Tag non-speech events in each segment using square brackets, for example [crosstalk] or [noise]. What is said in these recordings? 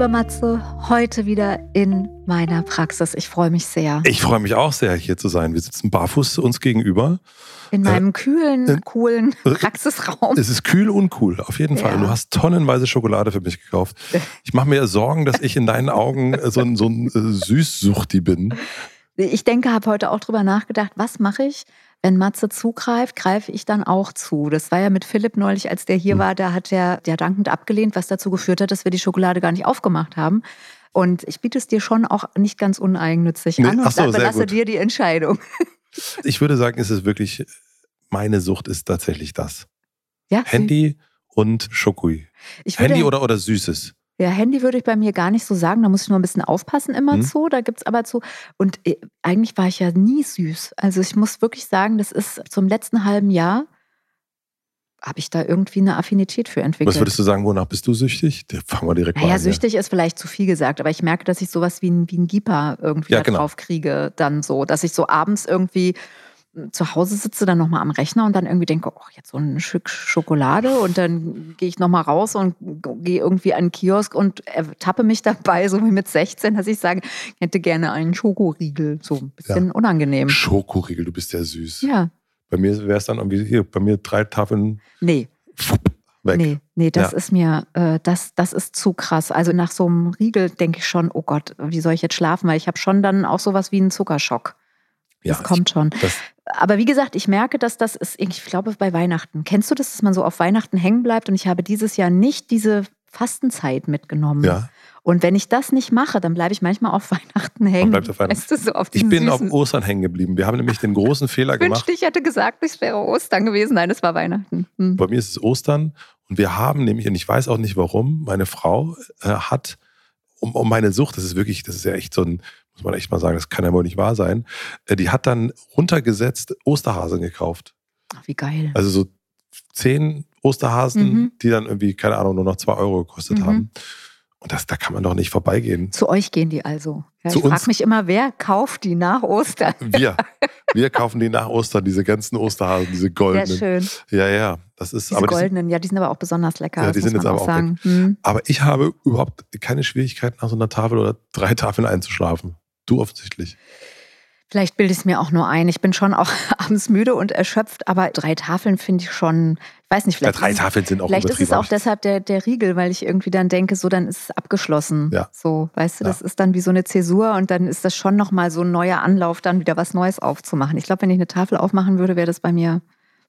Lieber Matze, heute wieder in meiner Praxis. Ich freue mich sehr. Ich freue mich auch sehr, hier zu sein. Wir sitzen barfuß uns gegenüber. In meinem äh, kühlen, äh, coolen Praxisraum. Es ist kühl und cool, auf jeden Fall. Ja. Du hast tonnenweise Schokolade für mich gekauft. Ich mache mir Sorgen, dass ich in deinen Augen so ein, so ein äh, Süßsuchti bin. Ich denke, habe heute auch drüber nachgedacht, was mache ich, wenn Matze zugreift, greife ich dann auch zu. Das war ja mit Philipp neulich, als der hier mhm. war, da hat er ja dankend abgelehnt, was dazu geführt hat, dass wir die Schokolade gar nicht aufgemacht haben. Und ich biete es dir schon auch nicht ganz uneigennützig nee, an und so, überlasse dir die Entscheidung. [laughs] Ich würde sagen, es ist wirklich, meine Sucht ist tatsächlich das. Ja? Handy und Schokui. Handy oder, oder Süßes. Ja, Handy würde ich bei mir gar nicht so sagen. Da muss ich nur ein bisschen aufpassen immer mhm. zu. Da gibt es aber zu. Und äh, eigentlich war ich ja nie süß. Also ich muss wirklich sagen, das ist zum letzten halben Jahr habe ich da irgendwie eine Affinität für entwickelt. Was würdest du sagen, wonach bist du süchtig? Da fangen wir direkt naja, mal an. Ja, süchtig ist vielleicht zu viel gesagt, aber ich merke, dass ich sowas wie ein, wie ein Gipa irgendwie ja, genau. drauf kriege, dann so, dass ich so abends irgendwie zu Hause sitze, dann nochmal am Rechner und dann irgendwie denke, oh, jetzt so ein Stück Schokolade und dann gehe ich nochmal raus und gehe irgendwie an den Kiosk und tappe mich dabei, so wie mit 16, dass ich sage, ich hätte gerne einen Schokoriegel. So ein bisschen ja. unangenehm. Schokoriegel, du bist ja süß. Ja. Bei mir wäre es dann irgendwie hier, bei mir drei Tafeln. Nee. Weg. Nee, nee, das ja. ist mir, äh, das, das ist zu krass. Also nach so einem Riegel denke ich schon, oh Gott, wie soll ich jetzt schlafen? Weil ich habe schon dann auch sowas wie einen Zuckerschock. Das ja, kommt schon. Das aber wie gesagt, ich merke, dass das ist, ich glaube, bei Weihnachten. Kennst du das, dass man so auf Weihnachten hängen bleibt? Und ich habe dieses Jahr nicht diese Fastenzeit mitgenommen. Ja. Und wenn ich das nicht mache, dann bleibe ich manchmal auf [laughs] Weihnachten hängen. Auf Weihnachten. Weißt du, so auf ich bin auf Ostern hängen geblieben. Wir haben nämlich den großen Fehler gemacht. Wünschte, ich hätte gesagt, es wäre Ostern gewesen. Nein, es war Weihnachten. Hm. Bei mir ist es Ostern und wir haben nämlich, und ich weiß auch nicht warum, meine Frau äh, hat um, um meine Sucht, das ist wirklich, das ist ja echt so ein, muss man echt mal sagen, das kann ja wohl nicht wahr sein. Äh, die hat dann runtergesetzt Osterhasen gekauft. Ach, wie geil. Also so zehn Osterhasen, mhm. die dann irgendwie, keine Ahnung, nur noch zwei Euro gekostet mhm. haben. Und das, da kann man doch nicht vorbeigehen. Zu euch gehen die also. Ja, ich frage mich immer, wer kauft die nach Ostern? [laughs] Wir. Wir kaufen die nach Ostern, diese ganzen Osterhasen, diese goldenen. Sehr schön. Ja, ja. Das ist, diese aber goldenen, die sind, ja, die sind aber auch besonders lecker. Ja, die sind jetzt aber auch sagen. Hm. Aber ich habe überhaupt keine Schwierigkeit, nach so einer Tafel oder drei Tafeln einzuschlafen. Du offensichtlich. Vielleicht bilde ich es mir auch nur ein. Ich bin schon auch [laughs] abends müde und erschöpft, aber drei Tafeln finde ich schon, ich weiß nicht, vielleicht. Ja, drei Tafeln sind auch Vielleicht ist es auch deshalb der, der Riegel, weil ich irgendwie dann denke, so, dann ist es abgeschlossen. Ja. So, weißt du, das ist dann wie so eine Zäsur und dann ist das schon nochmal so ein neuer Anlauf, dann wieder was Neues aufzumachen. Ich glaube, wenn ich eine Tafel aufmachen würde, wäre das bei mir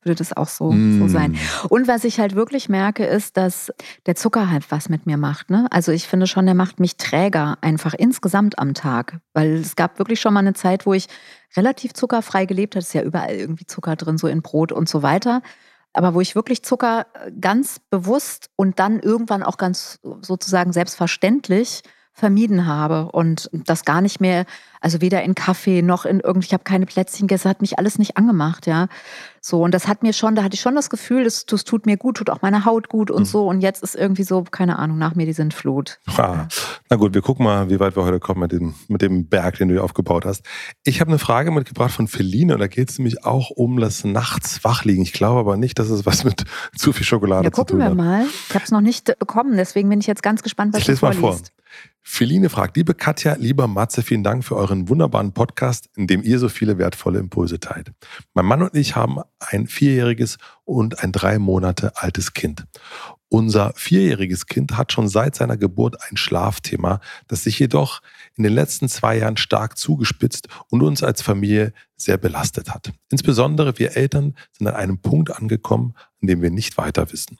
würde das auch so, mm. so sein. Und was ich halt wirklich merke, ist, dass der Zucker halt was mit mir macht. Ne? Also ich finde schon, der macht mich träger einfach insgesamt am Tag. Weil es gab wirklich schon mal eine Zeit, wo ich relativ zuckerfrei gelebt habe. Es ist ja überall irgendwie Zucker drin, so in Brot und so weiter. Aber wo ich wirklich Zucker ganz bewusst und dann irgendwann auch ganz sozusagen selbstverständlich vermieden habe und das gar nicht mehr, also weder in Kaffee noch in irgendwie, ich habe keine Plätzchen gegessen, hat mich alles nicht angemacht, ja. So, und das hat mir schon, da hatte ich schon das Gefühl, das, das tut mir gut, tut auch meiner Haut gut und mhm. so. Und jetzt ist irgendwie so, keine Ahnung, nach mir die sind Flut. Ah, na gut, wir gucken mal, wie weit wir heute kommen mit dem, mit dem Berg, den du hier aufgebaut hast. Ich habe eine Frage mitgebracht von Feline und da geht es nämlich auch um das nachts wachliegen. Ich glaube aber nicht, dass es was mit [laughs] zu viel Schokolade ja, zu tun hat. Gucken wir mal. Ich habe es noch nicht bekommen, deswegen bin ich jetzt ganz gespannt, was ich lese mal vor. Feline fragt, liebe Katja, lieber Matze, vielen Dank für euren wunderbaren Podcast, in dem ihr so viele wertvolle Impulse teilt. Mein Mann und ich haben ein vierjähriges und ein drei Monate altes Kind. Unser vierjähriges Kind hat schon seit seiner Geburt ein Schlafthema, das sich jedoch in den letzten zwei Jahren stark zugespitzt und uns als Familie sehr belastet hat. Insbesondere wir Eltern sind an einem Punkt angekommen, an dem wir nicht weiter wissen.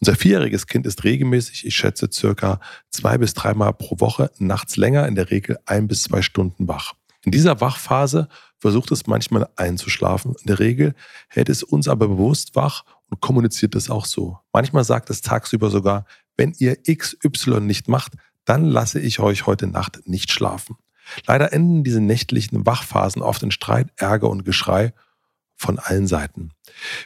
Unser vierjähriges Kind ist regelmäßig, ich schätze circa zwei bis dreimal pro Woche, nachts länger, in der Regel ein bis zwei Stunden wach. In dieser Wachphase versucht es manchmal einzuschlafen. In der Regel hält es uns aber bewusst wach und kommuniziert es auch so. Manchmal sagt es tagsüber sogar, wenn ihr XY nicht macht, dann lasse ich euch heute Nacht nicht schlafen. Leider enden diese nächtlichen Wachphasen oft in Streit, Ärger und Geschrei von allen Seiten.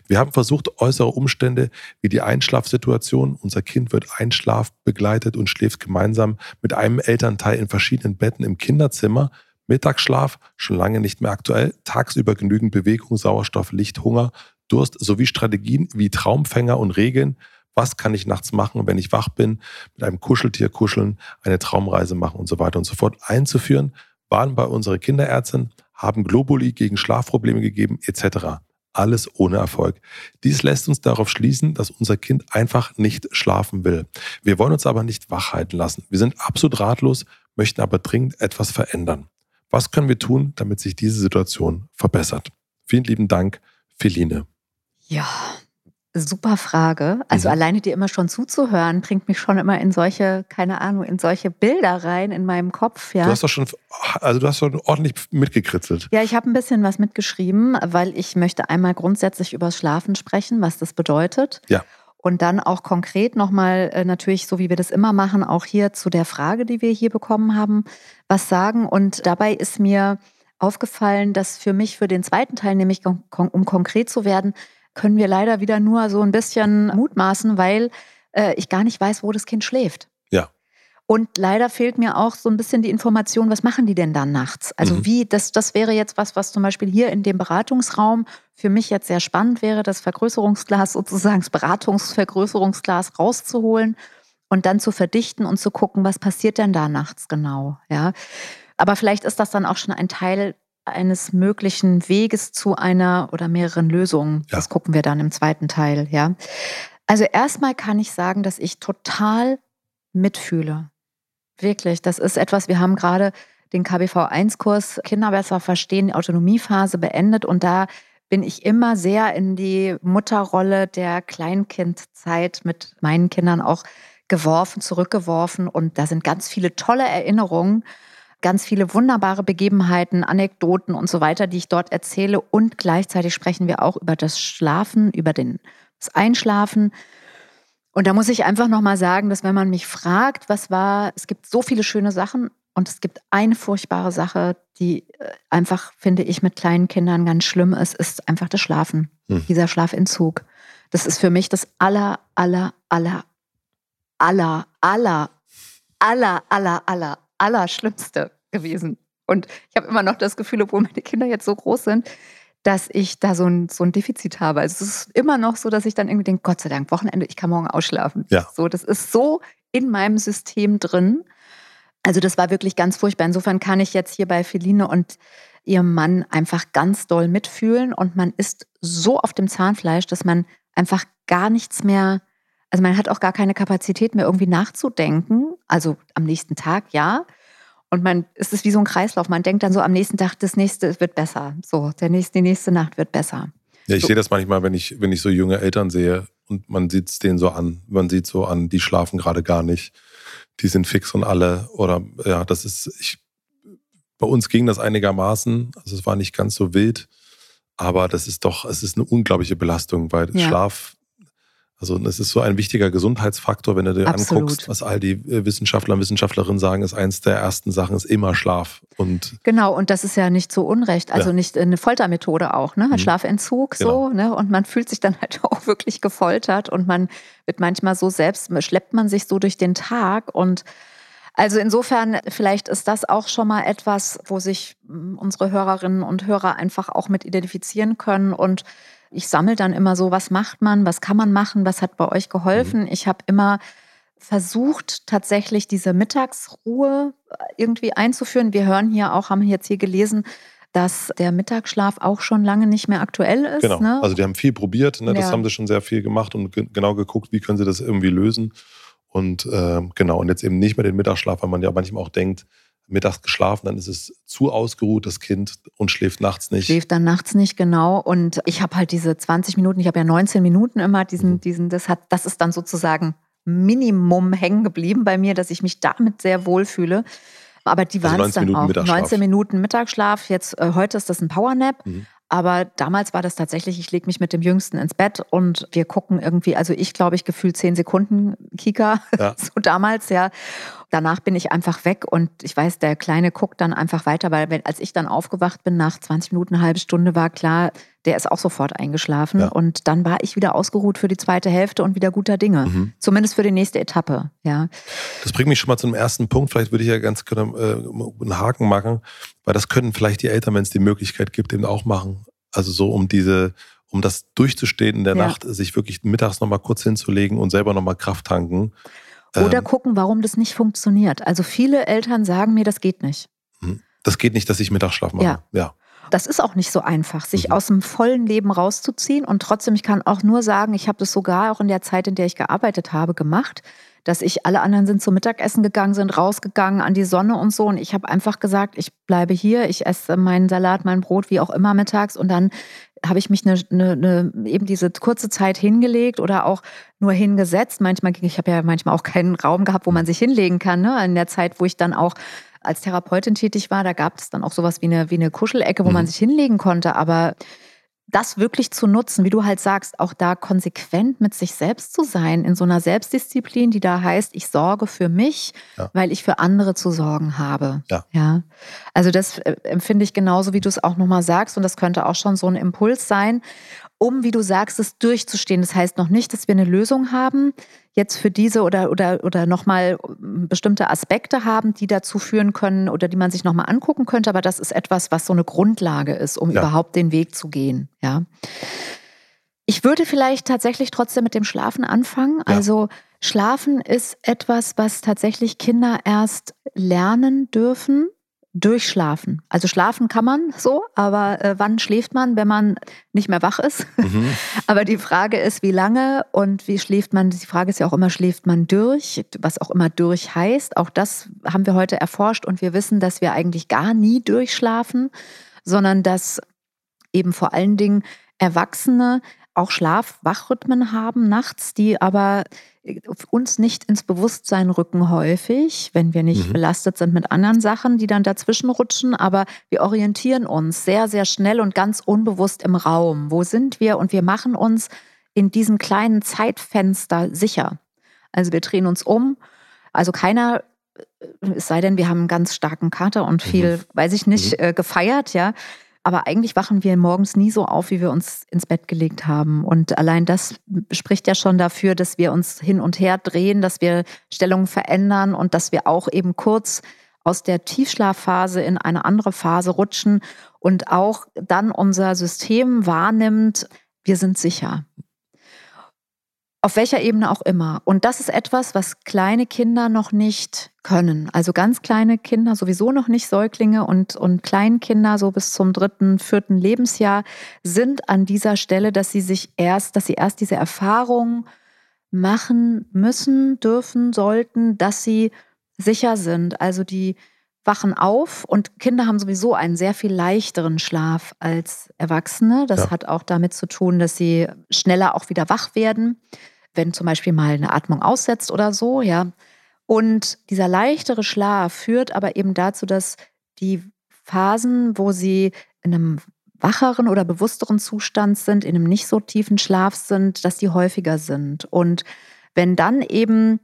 Wir haben versucht, äußere Umstände wie die Einschlafsituation, unser Kind wird einschlafbegleitet und schläft gemeinsam mit einem Elternteil in verschiedenen Betten im Kinderzimmer, Mittagsschlaf schon lange nicht mehr aktuell, tagsüber genügend Bewegung, Sauerstoff, Licht, Hunger, Durst sowie Strategien wie Traumfänger und Regeln, was kann ich nachts machen, wenn ich wach bin, mit einem Kuscheltier kuscheln, eine Traumreise machen und so weiter und so fort einzuführen, waren bei unserer Kinderärztin, haben Globuli gegen Schlafprobleme gegeben etc. Alles ohne Erfolg. Dies lässt uns darauf schließen, dass unser Kind einfach nicht schlafen will. Wir wollen uns aber nicht wach halten lassen. Wir sind absolut ratlos, möchten aber dringend etwas verändern. Was können wir tun, damit sich diese Situation verbessert? Vielen lieben Dank, Feline. Ja, Super Frage. Also mhm. alleine dir immer schon zuzuhören, bringt mich schon immer in solche, keine Ahnung, in solche Bilder rein in meinem Kopf. Ja. Du hast doch schon, also du hast schon ordentlich mitgekritzelt. Ja, ich habe ein bisschen was mitgeschrieben, weil ich möchte einmal grundsätzlich über Schlafen sprechen, was das bedeutet. Ja. Und dann auch konkret nochmal, äh, natürlich, so wie wir das immer machen, auch hier zu der Frage, die wir hier bekommen haben, was sagen. Und dabei ist mir aufgefallen, dass für mich für den zweiten Teil, nämlich um konkret zu werden, können wir leider wieder nur so ein bisschen mutmaßen, weil äh, ich gar nicht weiß, wo das Kind schläft. Ja. Und leider fehlt mir auch so ein bisschen die Information, was machen die denn dann nachts? Also mhm. wie, das, das wäre jetzt was, was zum Beispiel hier in dem Beratungsraum für mich jetzt sehr spannend wäre, das Vergrößerungsglas sozusagen, das Beratungsvergrößerungsglas rauszuholen und dann zu verdichten und zu gucken, was passiert denn da nachts genau, ja. Aber vielleicht ist das dann auch schon ein Teil eines möglichen Weges zu einer oder mehreren Lösungen. Ja. Das gucken wir dann im zweiten Teil, ja. Also erstmal kann ich sagen, dass ich total mitfühle. Wirklich, das ist etwas, wir haben gerade den KBV1-Kurs Kinder besser verstehen, die Autonomiephase beendet und da bin ich immer sehr in die Mutterrolle der Kleinkindzeit mit meinen Kindern auch geworfen, zurückgeworfen und da sind ganz viele tolle Erinnerungen ganz viele wunderbare Begebenheiten, Anekdoten und so weiter, die ich dort erzähle. Und gleichzeitig sprechen wir auch über das Schlafen, über den, das Einschlafen. Und da muss ich einfach nochmal sagen, dass wenn man mich fragt, was war, es gibt so viele schöne Sachen und es gibt eine furchtbare Sache, die äh, einfach, finde ich, mit kleinen Kindern ganz schlimm ist, ist einfach das Schlafen, hm. dieser Schlafentzug. Das ist für mich das aller, aller, aller, aller, aller, aller, aller, aller, Allerschlimmste gewesen. Und ich habe immer noch das Gefühl, obwohl meine Kinder jetzt so groß sind, dass ich da so ein, so ein Defizit habe. Also es ist immer noch so, dass ich dann irgendwie denke, Gott sei Dank, Wochenende, ich kann morgen ausschlafen. Ja. So, das ist so in meinem System drin. Also das war wirklich ganz furchtbar. Insofern kann ich jetzt hier bei Feline und ihrem Mann einfach ganz doll mitfühlen und man ist so auf dem Zahnfleisch, dass man einfach gar nichts mehr also man hat auch gar keine Kapazität mehr irgendwie nachzudenken. Also am nächsten Tag, ja. Und man, es ist wie so ein Kreislauf. Man denkt dann so am nächsten Tag, das nächste wird besser. So, der nächste, die nächste Nacht wird besser. Ja, ich so. sehe das manchmal, wenn ich, wenn ich so junge Eltern sehe und man sieht es denen so an. Man sieht so an, die schlafen gerade gar nicht. Die sind fix und alle. Oder ja, das ist, ich, bei uns ging das einigermaßen. Also es war nicht ganz so wild. Aber das ist doch, es ist eine unglaubliche Belastung, weil ja. Schlaf also es ist so ein wichtiger Gesundheitsfaktor, wenn du dir Absolut. anguckst, was all die äh, Wissenschaftler und Wissenschaftlerinnen sagen, ist eins der ersten Sachen, ist immer Schlaf. Und genau, und das ist ja nicht so unrecht. Also ja. nicht eine Foltermethode auch, ne? Ein mhm. Schlafentzug genau. so, ne? Und man fühlt sich dann halt [laughs] auch wirklich gefoltert und man wird manchmal so selbst, schleppt man sich so durch den Tag und also insofern, vielleicht ist das auch schon mal etwas, wo sich hm, unsere Hörerinnen und Hörer einfach auch mit identifizieren können und ich sammle dann immer so, was macht man, was kann man machen, was hat bei euch geholfen. Mhm. Ich habe immer versucht, tatsächlich diese Mittagsruhe äh, irgendwie einzuführen. Wir hören hier auch, haben jetzt hier gelesen, dass der Mittagsschlaf auch schon lange nicht mehr aktuell ist. Genau. Ne? Also die haben viel probiert, ne? das ja. haben sie schon sehr viel gemacht und ge genau geguckt, wie können sie das irgendwie lösen. Und äh, genau, und jetzt eben nicht mehr den Mittagsschlaf, weil man ja manchmal auch denkt, mittags geschlafen, dann ist es zu ausgeruht, das Kind, und schläft nachts nicht. Schläft dann nachts nicht, genau. Und ich habe halt diese 20 Minuten, ich habe ja 19 Minuten immer, diesen, mhm. diesen, das hat, das ist dann sozusagen Minimum hängen geblieben bei mir, dass ich mich damit sehr wohl fühle. Aber die waren also es dann Minuten auch. 19 Minuten Mittagsschlaf. Jetzt äh, heute ist das ein Powernap. Mhm. Aber damals war das tatsächlich, ich lege mich mit dem Jüngsten ins Bett und wir gucken irgendwie, also ich glaube, ich gefühlt zehn Sekunden Kika, ja. [laughs] so damals, ja. Danach bin ich einfach weg und ich weiß, der Kleine guckt dann einfach weiter, weil wenn, als ich dann aufgewacht bin, nach 20 Minuten, eine halbe Stunde war klar, der ist auch sofort eingeschlafen. Ja. Und dann war ich wieder ausgeruht für die zweite Hälfte und wieder guter Dinge. Mhm. Zumindest für die nächste Etappe, ja. Das bringt mich schon mal zum ersten Punkt. Vielleicht würde ich ja ganz gerne äh, einen Haken machen, weil das können vielleicht die Eltern, wenn es die Möglichkeit gibt, eben auch machen. Also so um diese, um das durchzustehen in der ja. Nacht, sich wirklich mittags nochmal kurz hinzulegen und selber nochmal Kraft tanken. Oder ähm, gucken, warum das nicht funktioniert. Also viele Eltern sagen mir, das geht nicht. Mhm. Das geht nicht, dass ich Mittagsschlaf mache. Ja. ja. Das ist auch nicht so einfach, sich mhm. aus dem vollen Leben rauszuziehen. Und trotzdem, ich kann auch nur sagen, ich habe das sogar auch in der Zeit, in der ich gearbeitet habe, gemacht, dass ich, alle anderen sind zum Mittagessen gegangen, sind rausgegangen an die Sonne und so. Und ich habe einfach gesagt, ich bleibe hier, ich esse meinen Salat, mein Brot, wie auch immer mittags. Und dann habe ich mich eine, eine, eine, eben diese kurze Zeit hingelegt oder auch nur hingesetzt. Manchmal ging, ich habe ja manchmal auch keinen Raum gehabt, wo man sich hinlegen kann. Ne? In der Zeit, wo ich dann auch als Therapeutin tätig war, da gab es dann auch sowas wie eine, wie eine Kuschelecke, wo mhm. man sich hinlegen konnte. Aber das wirklich zu nutzen, wie du halt sagst, auch da konsequent mit sich selbst zu sein, in so einer Selbstdisziplin, die da heißt, ich sorge für mich, ja. weil ich für andere zu sorgen habe. Ja. ja. Also das äh, empfinde ich genauso, wie du es auch nochmal sagst. Und das könnte auch schon so ein Impuls sein um, wie du sagst, es durchzustehen. Das heißt noch nicht, dass wir eine Lösung haben, jetzt für diese oder, oder, oder nochmal bestimmte Aspekte haben, die dazu führen können oder die man sich nochmal angucken könnte, aber das ist etwas, was so eine Grundlage ist, um ja. überhaupt den Weg zu gehen. Ja. Ich würde vielleicht tatsächlich trotzdem mit dem Schlafen anfangen. Ja. Also Schlafen ist etwas, was tatsächlich Kinder erst lernen dürfen durchschlafen. Also schlafen kann man so, aber äh, wann schläft man, wenn man nicht mehr wach ist? Mhm. [laughs] aber die Frage ist, wie lange und wie schläft man? Die Frage ist ja auch immer, schläft man durch? Was auch immer durch heißt. Auch das haben wir heute erforscht und wir wissen, dass wir eigentlich gar nie durchschlafen, sondern dass eben vor allen Dingen Erwachsene auch Schlaf-Wachrhythmen haben nachts, die aber uns nicht ins Bewusstsein rücken häufig, wenn wir nicht mhm. belastet sind mit anderen Sachen, die dann dazwischen rutschen. Aber wir orientieren uns sehr, sehr schnell und ganz unbewusst im Raum. Wo sind wir? Und wir machen uns in diesem kleinen Zeitfenster sicher. Also wir drehen uns um. Also keiner, äh, es sei denn, wir haben einen ganz starken Kater und viel, mhm. weiß ich nicht, mhm. äh, gefeiert, ja aber eigentlich wachen wir morgens nie so auf, wie wir uns ins Bett gelegt haben. Und allein das spricht ja schon dafür, dass wir uns hin und her drehen, dass wir Stellungen verändern und dass wir auch eben kurz aus der Tiefschlafphase in eine andere Phase rutschen und auch dann unser System wahrnimmt, wir sind sicher. Auf welcher Ebene auch immer. Und das ist etwas, was kleine Kinder noch nicht können. Also ganz kleine Kinder, sowieso noch nicht Säuglinge und, und Kleinkinder, so bis zum dritten, vierten Lebensjahr, sind an dieser Stelle, dass sie sich erst, dass sie erst diese Erfahrung machen müssen, dürfen, sollten, dass sie sicher sind. Also die wachen auf und Kinder haben sowieso einen sehr viel leichteren Schlaf als Erwachsene. Das ja. hat auch damit zu tun, dass sie schneller auch wieder wach werden wenn zum Beispiel mal eine Atmung aussetzt oder so, ja. Und dieser leichtere Schlaf führt aber eben dazu, dass die Phasen, wo sie in einem wacheren oder bewussteren Zustand sind, in einem nicht so tiefen Schlaf sind, dass die häufiger sind. Und wenn dann eben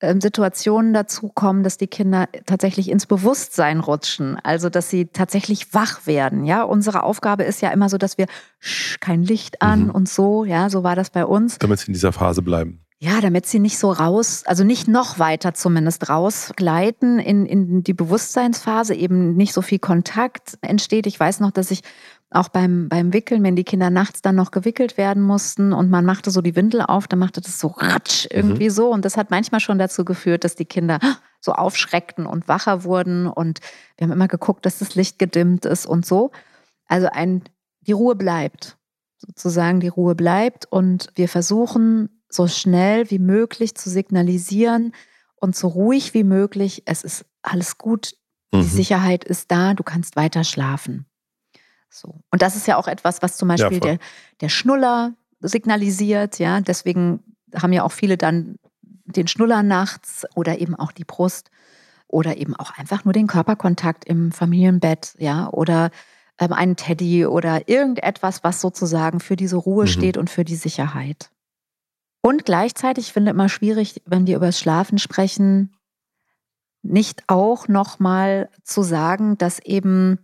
Situationen dazu kommen, dass die Kinder tatsächlich ins Bewusstsein rutschen, also dass sie tatsächlich wach werden. Ja, unsere Aufgabe ist ja immer so, dass wir sch, kein Licht an mhm. und so. Ja, so war das bei uns. Damit sie in dieser Phase bleiben. Ja, damit sie nicht so raus, also nicht noch weiter zumindest rausgleiten in, in die Bewusstseinsphase, eben nicht so viel Kontakt entsteht. Ich weiß noch, dass ich auch beim, beim Wickeln, wenn die Kinder nachts dann noch gewickelt werden mussten und man machte so die Windel auf, dann machte das so ratsch irgendwie mhm. so. Und das hat manchmal schon dazu geführt, dass die Kinder so aufschreckten und wacher wurden. Und wir haben immer geguckt, dass das Licht gedimmt ist und so. Also ein, die Ruhe bleibt, sozusagen die Ruhe bleibt. Und wir versuchen so schnell wie möglich zu signalisieren und so ruhig wie möglich, es ist alles gut, die mhm. Sicherheit ist da, du kannst weiter schlafen. So. Und das ist ja auch etwas, was zum Beispiel ja, der, der Schnuller signalisiert. Ja, deswegen haben ja auch viele dann den Schnuller nachts oder eben auch die Brust. oder eben auch einfach nur den Körperkontakt im Familienbett, ja, oder ähm, einen Teddy oder irgendetwas, was sozusagen für diese Ruhe mhm. steht und für die Sicherheit. Und gleichzeitig finde ich immer schwierig, wenn wir über das Schlafen sprechen, nicht auch nochmal zu sagen, dass eben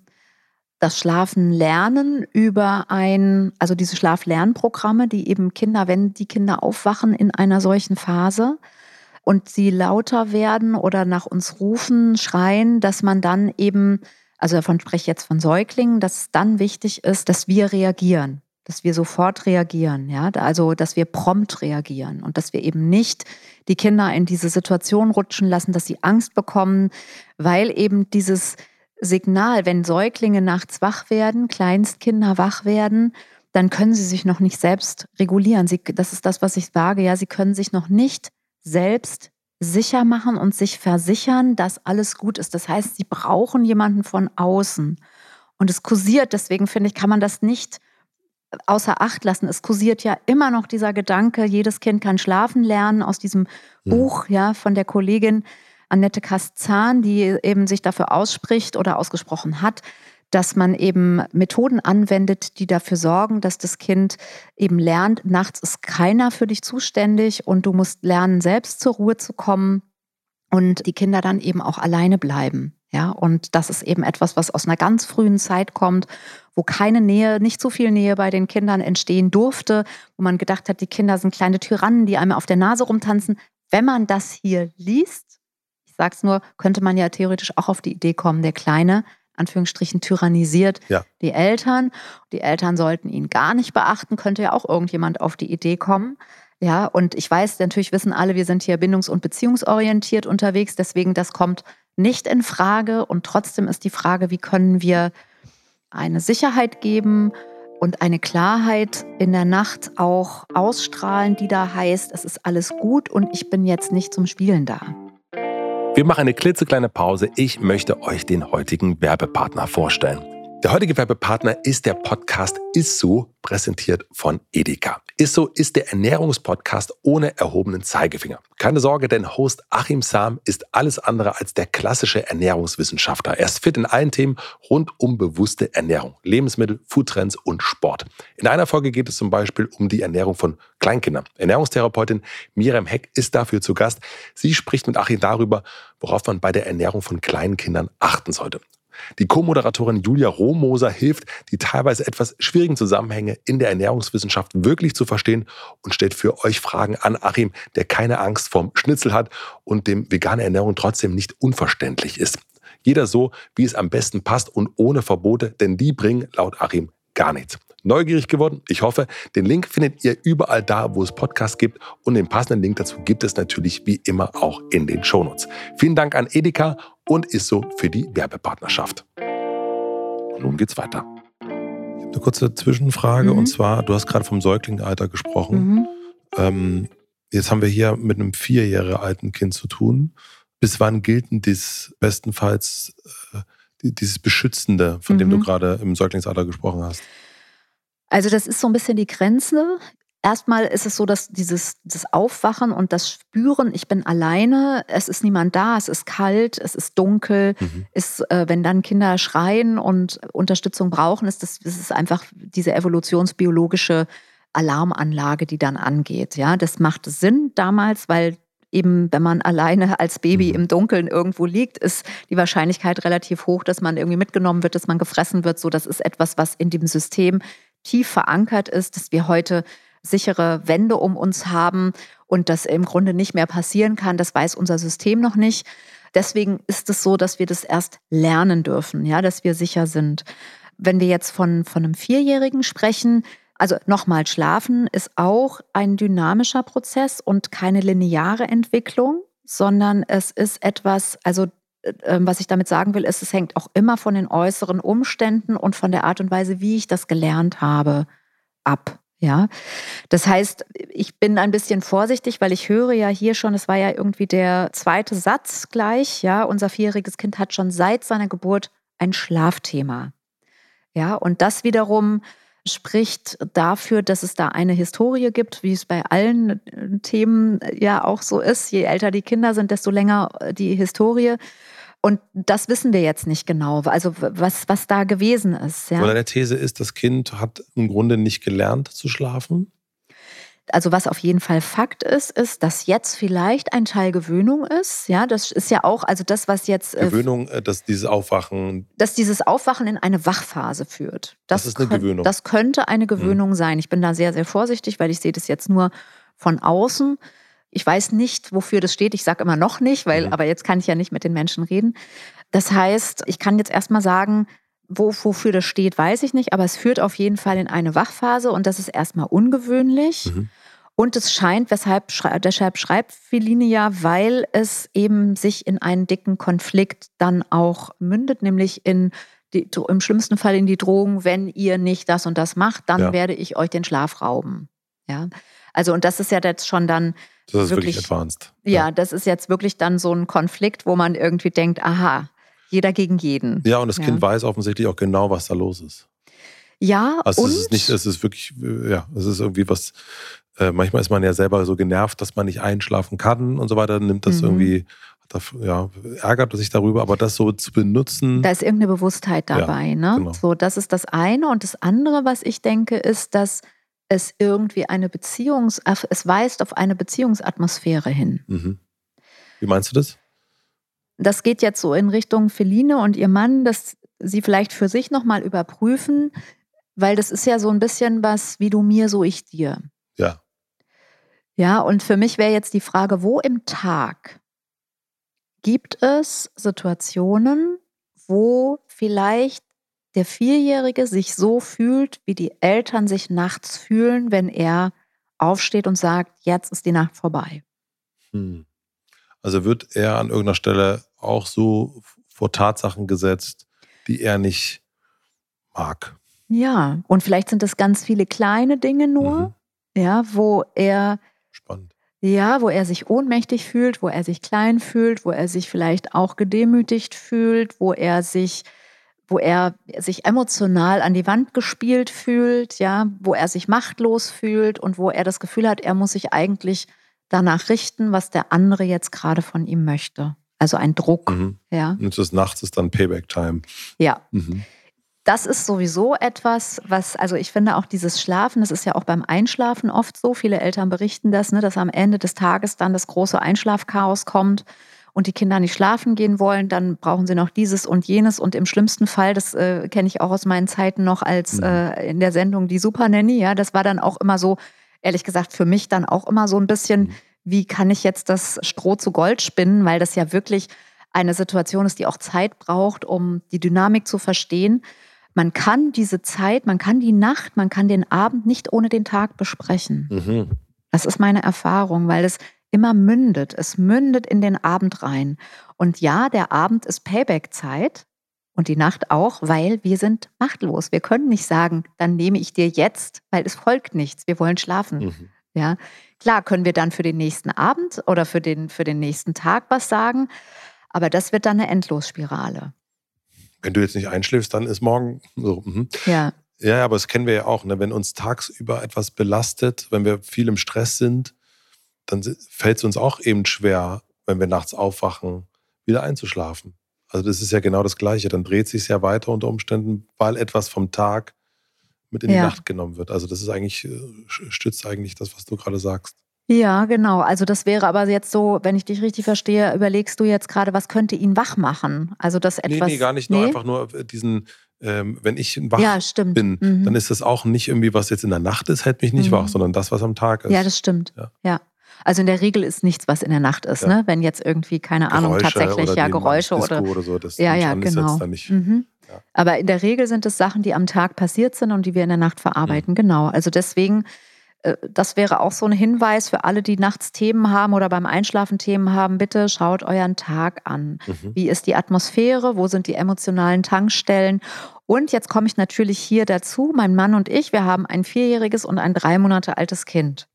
das Schlafen lernen über ein, also diese Schlaflernprogramme, die eben Kinder, wenn die Kinder aufwachen in einer solchen Phase und sie lauter werden oder nach uns rufen, schreien, dass man dann eben, also davon spreche ich jetzt von Säuglingen, dass es dann wichtig ist, dass wir reagieren dass wir sofort reagieren, ja, also dass wir prompt reagieren und dass wir eben nicht die Kinder in diese Situation rutschen lassen, dass sie Angst bekommen, weil eben dieses Signal, wenn Säuglinge nachts wach werden, Kleinstkinder wach werden, dann können sie sich noch nicht selbst regulieren. Sie, das ist das, was ich sage, ja, sie können sich noch nicht selbst sicher machen und sich versichern, dass alles gut ist. Das heißt, sie brauchen jemanden von außen. Und es kursiert, deswegen finde ich, kann man das nicht außer Acht lassen. Es kursiert ja immer noch dieser Gedanke, jedes Kind kann schlafen lernen aus diesem mhm. Buch ja, von der Kollegin Annette Kastzahn, die eben sich dafür ausspricht oder ausgesprochen hat, dass man eben Methoden anwendet, die dafür sorgen, dass das Kind eben lernt, nachts ist keiner für dich zuständig und du musst lernen, selbst zur Ruhe zu kommen und die Kinder dann eben auch alleine bleiben. Ja, und das ist eben etwas, was aus einer ganz frühen Zeit kommt, wo keine Nähe, nicht so viel Nähe bei den Kindern entstehen durfte, wo man gedacht hat, die Kinder sind kleine Tyrannen, die einmal auf der Nase rumtanzen. Wenn man das hier liest, es nur, könnte man ja theoretisch auch auf die Idee kommen, der Kleine, Anführungsstrichen, tyrannisiert ja. die Eltern. Die Eltern sollten ihn gar nicht beachten, könnte ja auch irgendjemand auf die Idee kommen. Ja, und ich weiß, natürlich wissen alle, wir sind hier bindungs- und beziehungsorientiert unterwegs, deswegen das kommt nicht in Frage. Und trotzdem ist die Frage, wie können wir eine Sicherheit geben und eine Klarheit in der Nacht auch ausstrahlen, die da heißt, es ist alles gut und ich bin jetzt nicht zum Spielen da. Wir machen eine klitzekleine Pause. Ich möchte euch den heutigen Werbepartner vorstellen. Der heutige Werbepartner ist der Podcast Isso, präsentiert von Edeka. Isso ist der Ernährungspodcast ohne erhobenen Zeigefinger. Keine Sorge, denn Host Achim Sam ist alles andere als der klassische Ernährungswissenschaftler. Er ist fit in allen Themen rund um bewusste Ernährung, Lebensmittel, Foodtrends und Sport. In einer Folge geht es zum Beispiel um die Ernährung von Kleinkindern. Ernährungstherapeutin Miriam Heck ist dafür zu Gast. Sie spricht mit Achim darüber, worauf man bei der Ernährung von kleinen Kindern achten sollte. Die Co-Moderatorin Julia Rohmoser hilft, die teilweise etwas schwierigen Zusammenhänge in der Ernährungswissenschaft wirklich zu verstehen und stellt für euch Fragen an Achim, der keine Angst vorm Schnitzel hat und dem vegane Ernährung trotzdem nicht unverständlich ist. Jeder so, wie es am besten passt und ohne Verbote, denn die bringen laut Achim gar nichts. Neugierig geworden? Ich hoffe, den Link findet ihr überall da, wo es Podcasts gibt und den passenden Link dazu gibt es natürlich wie immer auch in den Shownotes. Vielen Dank an Edeka und Isso für die Werbepartnerschaft. Und nun geht's weiter. Ich habe eine kurze Zwischenfrage mhm. und zwar, du hast gerade vom Säuglingalter gesprochen. Mhm. Ähm, jetzt haben wir hier mit einem vier Jahre alten Kind zu tun. Bis wann gilt denn dies bestenfalls äh, dieses Beschützende, von mhm. dem du mhm. gerade im Säuglingsalter gesprochen hast? Also das ist so ein bisschen die Grenze. Erstmal ist es so, dass dieses das Aufwachen und das Spüren, ich bin alleine, es ist niemand da, es ist kalt, es ist dunkel, mhm. ist, äh, wenn dann Kinder schreien und Unterstützung brauchen, ist das, das ist einfach diese evolutionsbiologische Alarmanlage, die dann angeht. Ja, das macht Sinn damals, weil eben, wenn man alleine als Baby mhm. im Dunkeln irgendwo liegt, ist die Wahrscheinlichkeit relativ hoch, dass man irgendwie mitgenommen wird, dass man gefressen wird. So, das ist etwas, was in dem System tief verankert ist, dass wir heute sichere Wände um uns haben und das im Grunde nicht mehr passieren kann. Das weiß unser System noch nicht. Deswegen ist es so, dass wir das erst lernen dürfen, ja, dass wir sicher sind. Wenn wir jetzt von, von einem Vierjährigen sprechen, also nochmal, Schlafen ist auch ein dynamischer Prozess und keine lineare Entwicklung, sondern es ist etwas, also was ich damit sagen will, ist, es hängt auch immer von den äußeren Umständen und von der Art und Weise, wie ich das gelernt habe, ab. Ja, das heißt, ich bin ein bisschen vorsichtig, weil ich höre ja hier schon, es war ja irgendwie der zweite Satz gleich, ja, unser vierjähriges Kind hat schon seit seiner Geburt ein Schlafthema. Ja, und das wiederum spricht dafür, dass es da eine Historie gibt, wie es bei allen äh, Themen ja auch so ist. Je älter die Kinder sind, desto länger äh, die Historie. Und das wissen wir jetzt nicht genau, also was, was da gewesen ist. Ja. Oder der These ist, das Kind hat im Grunde nicht gelernt zu schlafen? Also was auf jeden Fall Fakt ist, ist, dass jetzt vielleicht ein Teil Gewöhnung ist. Ja, das ist ja auch, also das, was jetzt äh, Gewöhnung, äh, dass dieses Aufwachen, dass dieses Aufwachen in eine Wachphase führt. Das, das ist eine Gewöhnung. Das könnte eine Gewöhnung mhm. sein. Ich bin da sehr, sehr vorsichtig, weil ich sehe das jetzt nur von außen. Ich weiß nicht, wofür das steht. Ich sage immer noch nicht, weil, mhm. aber jetzt kann ich ja nicht mit den Menschen reden. Das heißt, ich kann jetzt erstmal sagen, wo, wofür das steht, weiß ich nicht, aber es führt auf jeden Fall in eine Wachphase und das ist erstmal ungewöhnlich. Mhm. Und es scheint, weshalb deshalb schreibt Feline ja, weil es eben sich in einen dicken Konflikt dann auch mündet, nämlich in die, im schlimmsten Fall in die Drohung, wenn ihr nicht das und das macht, dann ja. werde ich euch den Schlaf rauben. Ja. Also, und das ist ja jetzt schon dann. Das ist wirklich, wirklich advanced. Ja. ja, das ist jetzt wirklich dann so ein Konflikt, wo man irgendwie denkt, aha, jeder gegen jeden. Ja, und das ja. Kind weiß offensichtlich auch genau, was da los ist. Ja, also und es ist nicht, es ist wirklich, ja, es ist irgendwie was, äh, manchmal ist man ja selber so genervt, dass man nicht einschlafen kann und so weiter, nimmt das mhm. irgendwie, ja, ärgert sich darüber, aber das so zu benutzen. Da ist irgendeine Bewusstheit dabei, ja, ne? Genau. So, das ist das eine. Und das andere, was ich denke, ist, dass es irgendwie eine Beziehungs-, es weist auf eine Beziehungsatmosphäre hin. Mhm. Wie meinst du das? das geht jetzt so in Richtung Feline und ihr Mann, dass sie vielleicht für sich nochmal überprüfen, weil das ist ja so ein bisschen was, wie du mir, so ich dir. Ja. Ja, und für mich wäre jetzt die Frage, wo im Tag gibt es Situationen, wo vielleicht der Vierjährige sich so fühlt, wie die Eltern sich nachts fühlen, wenn er aufsteht und sagt, jetzt ist die Nacht vorbei. Hm. Also wird er an irgendeiner Stelle auch so vor Tatsachen gesetzt, die er nicht mag. Ja, und vielleicht sind das ganz viele kleine Dinge nur, mhm. ja, wo er spannend. Ja, wo er sich ohnmächtig fühlt, wo er sich klein fühlt, wo er sich vielleicht auch gedemütigt fühlt, wo er sich wo er sich emotional an die Wand gespielt fühlt, ja, wo er sich machtlos fühlt und wo er das Gefühl hat, er muss sich eigentlich danach richten, was der andere jetzt gerade von ihm möchte. Also ein Druck. Mhm. Ja. Und das Nachts ist dann Payback-Time. Ja. Mhm. Das ist sowieso etwas, was, also ich finde auch dieses Schlafen, das ist ja auch beim Einschlafen oft so. Viele Eltern berichten das, ne, dass am Ende des Tages dann das große Einschlafchaos kommt und die Kinder nicht schlafen gehen wollen, dann brauchen sie noch dieses und jenes. Und im schlimmsten Fall, das äh, kenne ich auch aus meinen Zeiten noch als mhm. äh, in der Sendung die Super Nanny, ja, das war dann auch immer so, ehrlich gesagt für mich dann auch immer so ein bisschen, mhm. wie kann ich jetzt das Stroh zu Gold spinnen, weil das ja wirklich eine Situation ist, die auch Zeit braucht, um die Dynamik zu verstehen. Man kann diese Zeit, man kann die Nacht, man kann den Abend nicht ohne den Tag besprechen. Mhm. Das ist meine Erfahrung, weil es immer mündet. Es mündet in den Abend rein. Und ja, der Abend ist Payback-Zeit, und die Nacht auch, weil wir sind machtlos. Wir können nicht sagen, dann nehme ich dir jetzt, weil es folgt nichts. Wir wollen schlafen. Mhm. Ja, klar können wir dann für den nächsten Abend oder für den, für den nächsten Tag was sagen, aber das wird dann eine Endlosspirale. Wenn du jetzt nicht einschläfst, dann ist morgen so. Mhm. Ja. Ja, aber das kennen wir ja auch. Ne? Wenn uns tagsüber etwas belastet, wenn wir viel im Stress sind, dann fällt es uns auch eben schwer, wenn wir nachts aufwachen, wieder einzuschlafen. Also das ist ja genau das Gleiche. Dann dreht sich es ja weiter unter Umständen, weil etwas vom Tag mit in die Nacht genommen wird. Also das ist eigentlich, äh, stützt eigentlich das, was du gerade sagst. Ja, genau. Also das wäre aber jetzt so, wenn ich dich richtig verstehe, überlegst du jetzt gerade, was könnte ihn wach machen? Also das etwas. Nee, nee gar nicht. Nee? Nur einfach nur äh, diesen, ähm, wenn ich wach ja, bin, mhm. dann ist das auch nicht irgendwie, was jetzt in der Nacht ist, hält mich nicht mhm. wach, sondern das, was am Tag ist. Ja, das stimmt. Ja. ja. Also in der Regel ist nichts, was in der Nacht ist, ja. ne? Wenn jetzt irgendwie, keine Geräusche Ahnung, tatsächlich ja Geräusche oder, oder so, das ja, ja, genau. Mhm. Ja. Aber in der Regel sind es Sachen, die am Tag passiert sind und die wir in der Nacht verarbeiten. Mhm. Genau. Also deswegen, äh, das wäre auch so ein Hinweis für alle, die nachts Themen haben oder beim Einschlafen Themen haben. Bitte schaut euren Tag an. Mhm. Wie ist die Atmosphäre? Wo sind die emotionalen Tankstellen? Und jetzt komme ich natürlich hier dazu. Mein Mann und ich, wir haben ein vierjähriges und ein drei Monate altes Kind.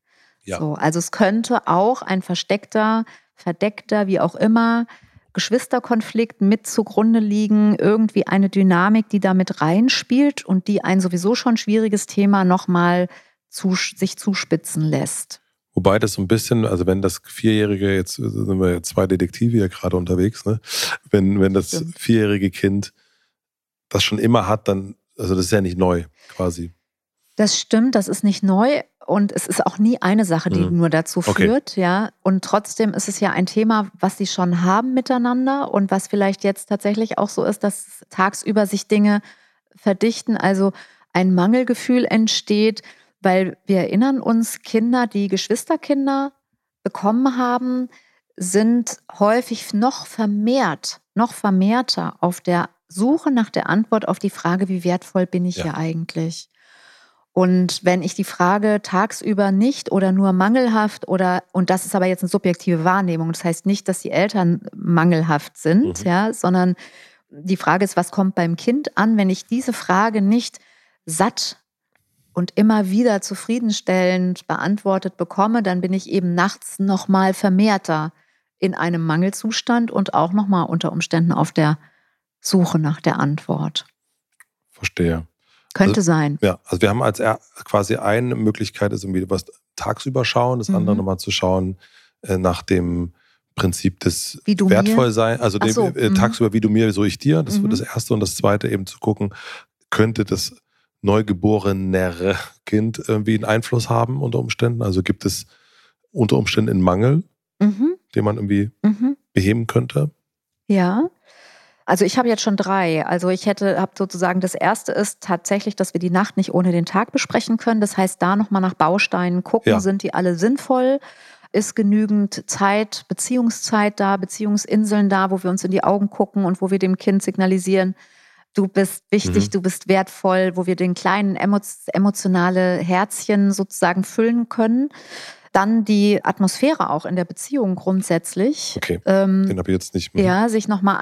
Ja. So, also es könnte auch ein versteckter, verdeckter, wie auch immer, Geschwisterkonflikt mit zugrunde liegen, irgendwie eine Dynamik, die damit reinspielt und die ein sowieso schon schwieriges Thema nochmal zu, sich zuspitzen lässt. Wobei das so ein bisschen, also wenn das Vierjährige, jetzt sind wir zwei Detektive hier gerade unterwegs, ne? Wenn, wenn das vierjährige Kind das schon immer hat, dann, also das ist ja nicht neu quasi. Das stimmt, das ist nicht neu und es ist auch nie eine Sache, die mhm. nur dazu führt, okay. ja. Und trotzdem ist es ja ein Thema, was sie schon haben miteinander und was vielleicht jetzt tatsächlich auch so ist, dass tagsüber sich Dinge verdichten, also ein Mangelgefühl entsteht, weil wir erinnern uns, Kinder, die Geschwisterkinder bekommen haben, sind häufig noch vermehrt, noch vermehrter auf der Suche nach der Antwort auf die Frage, wie wertvoll bin ich ja. hier eigentlich? Und wenn ich die Frage tagsüber nicht oder nur mangelhaft oder, und das ist aber jetzt eine subjektive Wahrnehmung, das heißt nicht, dass die Eltern mangelhaft sind, mhm. ja, sondern die Frage ist, was kommt beim Kind an, wenn ich diese Frage nicht satt und immer wieder zufriedenstellend beantwortet bekomme, dann bin ich eben nachts nochmal vermehrter in einem Mangelzustand und auch nochmal unter Umständen auf der Suche nach der Antwort. Verstehe. Könnte also, sein. Ja, also wir haben als quasi eine Möglichkeit, ist irgendwie was tagsüber schauen, das mhm. andere nochmal zu schauen äh, nach dem Prinzip des Wertvollsein, also dem, so, äh, mhm. tagsüber wie du mir, so ich dir. Das mhm. wird das erste und das zweite eben zu gucken, könnte das neugeborenere Kind irgendwie einen Einfluss haben unter Umständen? Also gibt es unter Umständen einen Mangel, mhm. den man irgendwie mhm. beheben könnte? Ja. Also ich habe jetzt schon drei. Also ich hätte, habe sozusagen das erste ist tatsächlich, dass wir die Nacht nicht ohne den Tag besprechen können. Das heißt, da nochmal nach Bausteinen gucken, ja. sind die alle sinnvoll? Ist genügend Zeit, Beziehungszeit da, Beziehungsinseln da, wo wir uns in die Augen gucken und wo wir dem Kind signalisieren, du bist wichtig, mhm. du bist wertvoll, wo wir den kleinen emotionale Herzchen sozusagen füllen können. Dann die Atmosphäre auch in der Beziehung grundsätzlich. Okay, ähm, den habe ich jetzt nicht mehr. Ja, sich nochmal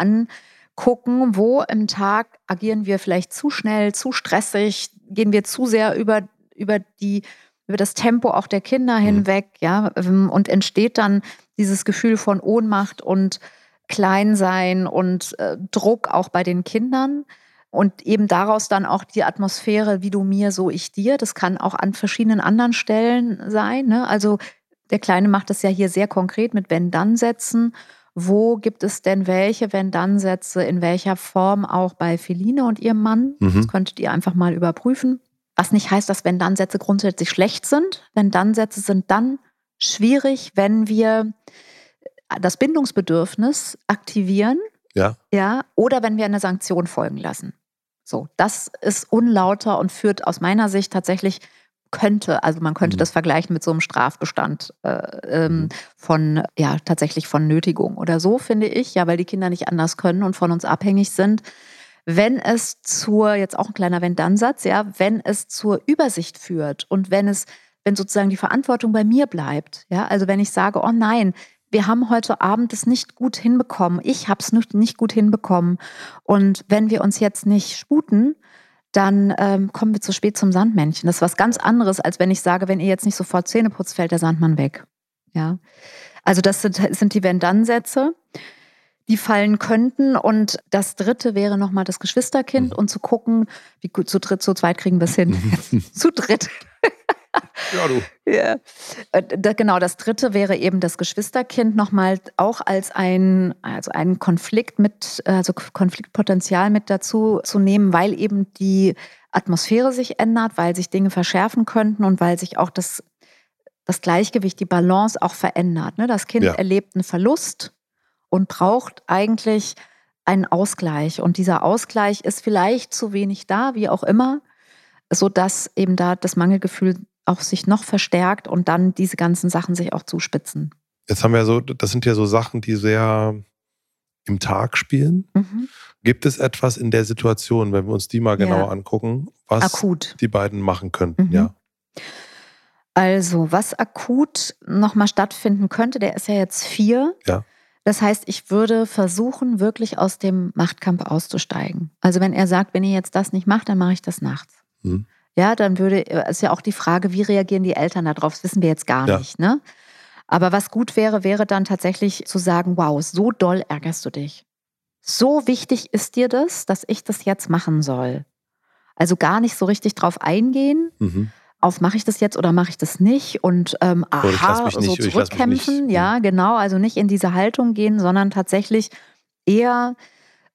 angucken, wo im Tag agieren wir vielleicht zu schnell, zu stressig, gehen wir zu sehr über, über die über das Tempo auch der Kinder mhm. hinweg, ja, ähm, und entsteht dann dieses Gefühl von Ohnmacht und Kleinsein und äh, Druck auch bei den Kindern. Und eben daraus dann auch die Atmosphäre, wie du mir, so ich dir. Das kann auch an verschiedenen anderen Stellen sein. Ne? Also der Kleine macht das ja hier sehr konkret mit Wenn-Dann-Sätzen. Wo gibt es denn welche Wenn-Dann-Sätze, in welcher Form auch bei Feline und ihrem Mann? Mhm. Das könntet ihr einfach mal überprüfen. Was nicht heißt, dass Wenn-Dann-Sätze grundsätzlich schlecht sind. Wenn-Dann-Sätze sind dann schwierig, wenn wir das Bindungsbedürfnis aktivieren. Ja. Ja. Oder wenn wir eine Sanktion folgen lassen. So, das ist unlauter und führt aus meiner Sicht tatsächlich könnte, also man könnte mhm. das vergleichen mit so einem Strafbestand äh, ähm, mhm. von, ja, tatsächlich von Nötigung oder so, finde ich, ja, weil die Kinder nicht anders können und von uns abhängig sind. Wenn es zur, jetzt auch ein kleiner Wenn-Dann-Satz, ja, wenn es zur Übersicht führt und wenn es, wenn sozusagen die Verantwortung bei mir bleibt, ja, also wenn ich sage, oh nein, wir haben heute Abend es nicht gut hinbekommen. Ich habe es nicht gut hinbekommen. Und wenn wir uns jetzt nicht sputen, dann ähm, kommen wir zu spät zum Sandmännchen. Das ist was ganz anderes, als wenn ich sage, wenn ihr jetzt nicht sofort Zähne putzt, fällt der Sandmann weg. Ja. Also das sind, sind die Wenn-Dann-Sätze, die fallen könnten. Und das dritte wäre nochmal das Geschwisterkind mhm. und zu gucken, wie gut zu dritt, zu zweit kriegen wir es hin. [laughs] zu dritt. Ja, du. Ja. Äh, genau, das dritte wäre eben das Geschwisterkind nochmal auch als ein, also einen Konflikt mit, also Konfliktpotenzial mit dazu zu nehmen, weil eben die Atmosphäre sich ändert, weil sich Dinge verschärfen könnten und weil sich auch das, das Gleichgewicht, die Balance auch verändert. Ne? Das Kind ja. erlebt einen Verlust und braucht eigentlich einen Ausgleich. Und dieser Ausgleich ist vielleicht zu wenig da, wie auch immer, sodass eben da das Mangelgefühl auch sich noch verstärkt und dann diese ganzen Sachen sich auch zuspitzen. Jetzt haben wir so, das sind ja so Sachen, die sehr im Tag spielen. Mhm. Gibt es etwas in der Situation, wenn wir uns die mal genauer ja. angucken, was akut. die beiden machen könnten? Mhm. Ja. Also, was akut nochmal stattfinden könnte, der ist ja jetzt vier. Ja. Das heißt, ich würde versuchen, wirklich aus dem Machtkampf auszusteigen. Also, wenn er sagt, wenn ihr jetzt das nicht macht, dann mache ich das nachts. Mhm ja, dann würde, äh, ist ja auch die Frage, wie reagieren die Eltern darauf? Das wissen wir jetzt gar ja. nicht. Ne? Aber was gut wäre, wäre dann tatsächlich zu sagen, wow, so doll ärgerst du dich. So wichtig ist dir das, dass ich das jetzt machen soll. Also gar nicht so richtig drauf eingehen. Mhm. auf, mache ich das jetzt oder mache ich das nicht? Und ähm, aha, so nicht, zurückkämpfen. Ja, genau. Also nicht in diese Haltung gehen, sondern tatsächlich eher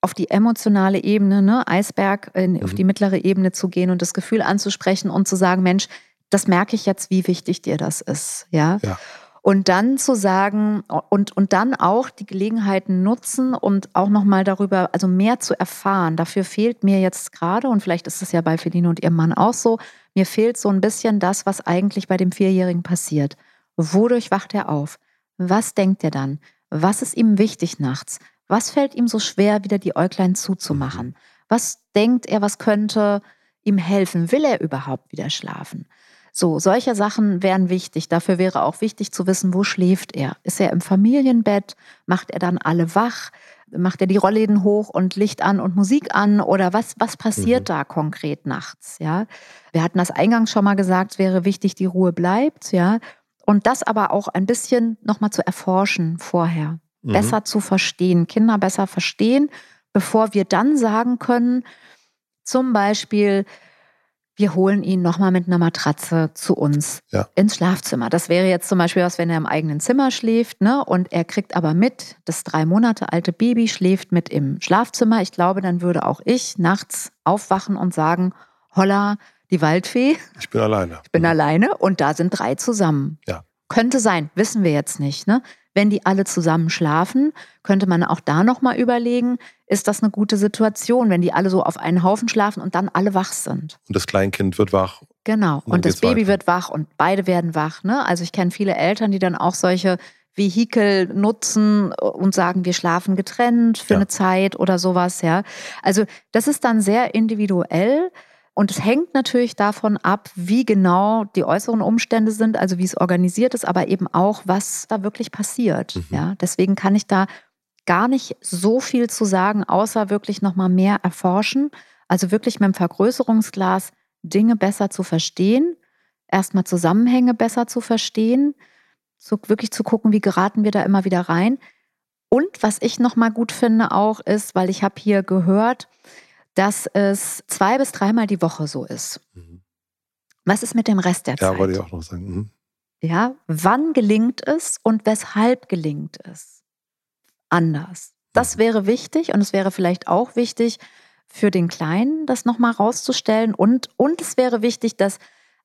auf die emotionale Ebene, ne, Eisberg, in, mhm. auf die mittlere Ebene zu gehen und das Gefühl anzusprechen und zu sagen, Mensch, das merke ich jetzt, wie wichtig dir das ist. Ja. ja. Und dann zu sagen und, und dann auch die Gelegenheiten nutzen und auch nochmal darüber, also mehr zu erfahren. Dafür fehlt mir jetzt gerade, und vielleicht ist es ja bei Feline und ihrem Mann auch so, mir fehlt so ein bisschen das, was eigentlich bei dem Vierjährigen passiert. Wodurch wacht er auf? Was denkt er dann? Was ist ihm wichtig nachts? Was fällt ihm so schwer, wieder die Äuglein zuzumachen? Mhm. Was denkt er, was könnte ihm helfen? Will er überhaupt wieder schlafen? So, solche Sachen wären wichtig. Dafür wäre auch wichtig zu wissen, wo schläft er? Ist er im Familienbett? Macht er dann alle wach? Macht er die Rollläden hoch und Licht an und Musik an? Oder was, was passiert mhm. da konkret nachts? Ja, wir hatten das eingangs schon mal gesagt, es wäre wichtig, die Ruhe bleibt. Ja, und das aber auch ein bisschen nochmal zu erforschen vorher. Mhm. Besser zu verstehen, Kinder besser verstehen, bevor wir dann sagen können, zum Beispiel, wir holen ihn nochmal mit einer Matratze zu uns ja. ins Schlafzimmer. Das wäre jetzt zum Beispiel was, wenn er im eigenen Zimmer schläft, ne? Und er kriegt aber mit, das drei Monate alte Baby schläft mit im Schlafzimmer. Ich glaube, dann würde auch ich nachts aufwachen und sagen, holla, die Waldfee. Ich bin alleine. Ich bin mhm. alleine und da sind drei zusammen. Ja. Könnte sein, wissen wir jetzt nicht. Ne? Wenn die alle zusammen schlafen, könnte man auch da nochmal überlegen, ist das eine gute Situation, wenn die alle so auf einen Haufen schlafen und dann alle wach sind. Und das Kleinkind wird wach. Genau. Und, und das Baby weiter. wird wach und beide werden wach. Ne? Also ich kenne viele Eltern, die dann auch solche Vehikel nutzen und sagen, wir schlafen getrennt für ja. eine Zeit oder sowas, ja. Also das ist dann sehr individuell. Und es hängt natürlich davon ab, wie genau die äußeren Umstände sind, also wie es organisiert ist, aber eben auch, was da wirklich passiert. Mhm. Ja, deswegen kann ich da gar nicht so viel zu sagen, außer wirklich nochmal mehr erforschen. Also wirklich mit dem Vergrößerungsglas Dinge besser zu verstehen, erstmal Zusammenhänge besser zu verstehen, zu, wirklich zu gucken, wie geraten wir da immer wieder rein. Und was ich nochmal gut finde auch ist, weil ich habe hier gehört, dass es zwei bis dreimal die Woche so ist. Mhm. Was ist mit dem Rest der ja, Zeit? Ja, wollte ich auch noch sagen. Mhm. Ja, wann gelingt es und weshalb gelingt es? Anders. Das mhm. wäre wichtig und es wäre vielleicht auch wichtig für den Kleinen, das nochmal rauszustellen. Und, und es wäre wichtig, dass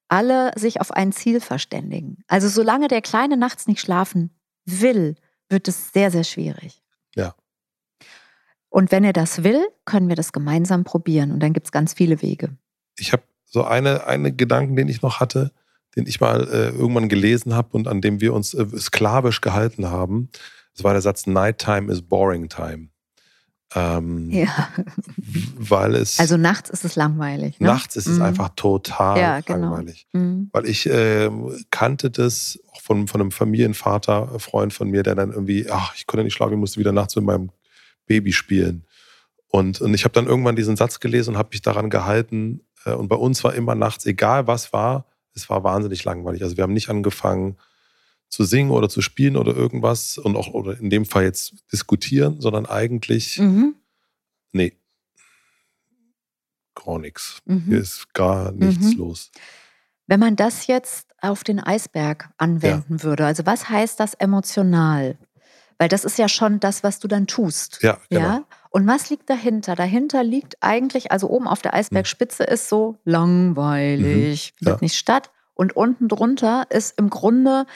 alle sich auf ein Ziel verständigen. Also solange der Kleine nachts nicht schlafen will, wird es sehr, sehr schwierig. Ja. Und wenn er das will, können wir das gemeinsam probieren. Und dann gibt es ganz viele Wege. Ich habe so eine, eine Gedanken, den ich noch hatte, den ich mal äh, irgendwann gelesen habe und an dem wir uns äh, sklavisch gehalten haben. Das war der Satz, Nighttime is boring time. Ähm, ja. Weil es. Also nachts ist es langweilig. Ne? Nachts ist es mhm. einfach total ja, genau. langweilig. Mhm. Weil ich äh, kannte das auch von, von einem Familienvater, Freund von mir, der dann irgendwie, ach, ich konnte nicht schlafen, ich musste wieder nachts mit meinem Baby spielen. Und, und ich habe dann irgendwann diesen Satz gelesen und habe mich daran gehalten. Äh, und bei uns war immer nachts, egal was war, es war wahnsinnig langweilig. Also wir haben nicht angefangen zu singen oder zu spielen oder irgendwas und auch oder in dem Fall jetzt diskutieren, sondern eigentlich, mhm. nee, gar nichts. Mhm. Hier ist gar nichts mhm. los. Wenn man das jetzt auf den Eisberg anwenden ja. würde, also was heißt das emotional? Weil das ist ja schon das, was du dann tust. Ja, genau. Ja? Und was liegt dahinter? Dahinter liegt eigentlich, also oben auf der Eisbergspitze mhm. ist so langweilig, mhm. ja. nicht statt. Und unten drunter ist im Grunde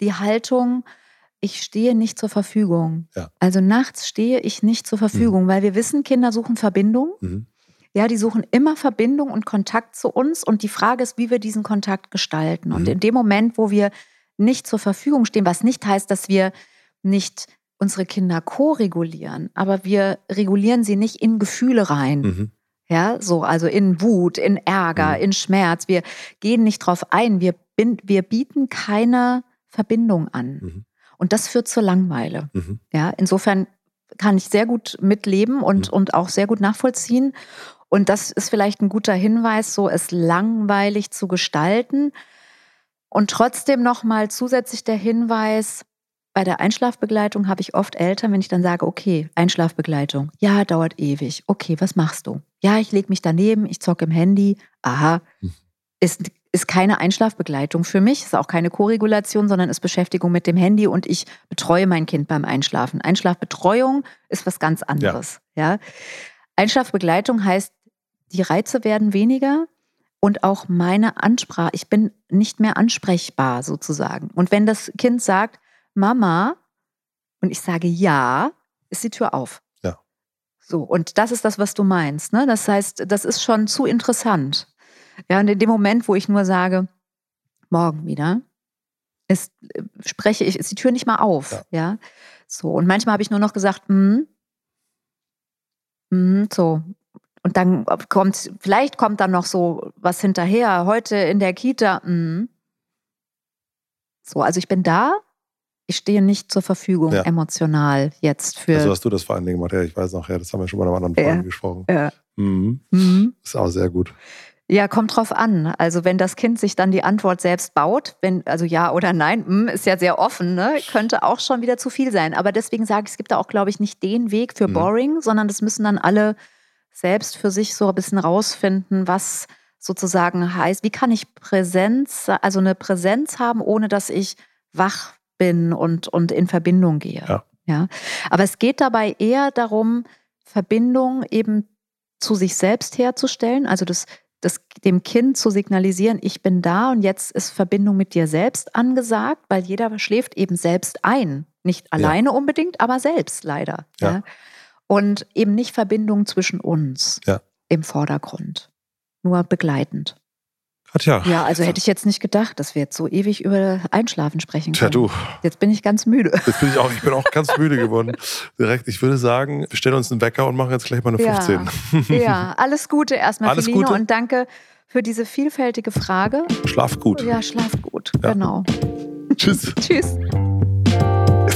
die Haltung, ich stehe nicht zur Verfügung. Ja. Also nachts stehe ich nicht zur Verfügung, mhm. weil wir wissen, Kinder suchen Verbindung. Mhm. Ja, die suchen immer Verbindung und Kontakt zu uns. Und die Frage ist, wie wir diesen Kontakt gestalten. Und mhm. in dem Moment, wo wir nicht zur Verfügung stehen, was nicht heißt, dass wir nicht unsere Kinder co-regulieren, aber wir regulieren sie nicht in Gefühle rein. Mhm. Ja, so, also in Wut, in Ärger, mhm. in Schmerz. Wir gehen nicht drauf ein. Wir, wir bieten keine Verbindung an. Mhm. Und das führt zur Langweile. Mhm. Ja, insofern kann ich sehr gut mitleben und, mhm. und auch sehr gut nachvollziehen. Und das ist vielleicht ein guter Hinweis, so es langweilig zu gestalten. Und trotzdem nochmal zusätzlich der Hinweis, bei der Einschlafbegleitung habe ich oft Eltern, wenn ich dann sage, okay, Einschlafbegleitung, ja, dauert ewig. Okay, was machst du? Ja, ich lege mich daneben, ich zocke im Handy. Aha, hm. ist, ist keine Einschlafbegleitung für mich, ist auch keine Koregulation, sondern ist Beschäftigung mit dem Handy und ich betreue mein Kind beim Einschlafen. Einschlafbetreuung ist was ganz anderes. Ja. ja. Einschlafbegleitung heißt, die Reize werden weniger und auch meine Ansprache, ich bin nicht mehr ansprechbar sozusagen. Und wenn das Kind sagt, Mama, und ich sage ja, ist die Tür auf. Ja. So, und das ist das, was du meinst. Ne? Das heißt, das ist schon zu interessant. Ja, und in dem Moment, wo ich nur sage, morgen wieder, ist, spreche ich, ist die Tür nicht mal auf. Ja. ja? So, und manchmal habe ich nur noch gesagt, mm, mm, so. Und dann kommt, vielleicht kommt dann noch so was hinterher, heute in der Kita, mm. So, also ich bin da, ich stehe nicht zur Verfügung ja. emotional jetzt für. Also hast du das vor allen Dingen gemacht, ja, ich weiß noch, ja, das haben wir schon bei einem anderen Folge ja. gesprochen. Ja. Mhm. Mhm. Ist auch sehr gut. Ja, kommt drauf an. Also wenn das Kind sich dann die Antwort selbst baut, wenn, also ja oder nein, mh, ist ja sehr offen, ne? könnte auch schon wieder zu viel sein. Aber deswegen sage ich, es gibt da auch, glaube ich, nicht den Weg für mhm. Boring, sondern das müssen dann alle selbst für sich so ein bisschen rausfinden, was sozusagen heißt, wie kann ich Präsenz, also eine Präsenz haben, ohne dass ich wach bin und, und in Verbindung gehe. Ja. ja. Aber es geht dabei eher darum, Verbindung eben zu sich selbst herzustellen, also das das, dem Kind zu signalisieren, ich bin da und jetzt ist Verbindung mit dir selbst angesagt, weil jeder schläft eben selbst ein. Nicht alleine ja. unbedingt, aber selbst leider. Ja. ja. Und eben nicht Verbindung zwischen uns ja. im Vordergrund, nur begleitend. Katja. Ja, also hätte ich jetzt nicht gedacht, dass wir jetzt so ewig über Einschlafen sprechen können. Tja, du. Jetzt bin ich ganz müde. Jetzt bin ich auch, ich bin auch ganz müde geworden. Direkt, ich würde sagen, wir stellen uns einen Wecker und machen jetzt gleich mal eine 15. Ja, [laughs] ja. alles Gute erstmal, alles Feline, Gute. und danke für diese vielfältige Frage. Schlaf gut. Ja, schlaf gut, ja. genau. Tschüss. [laughs] Tschüss.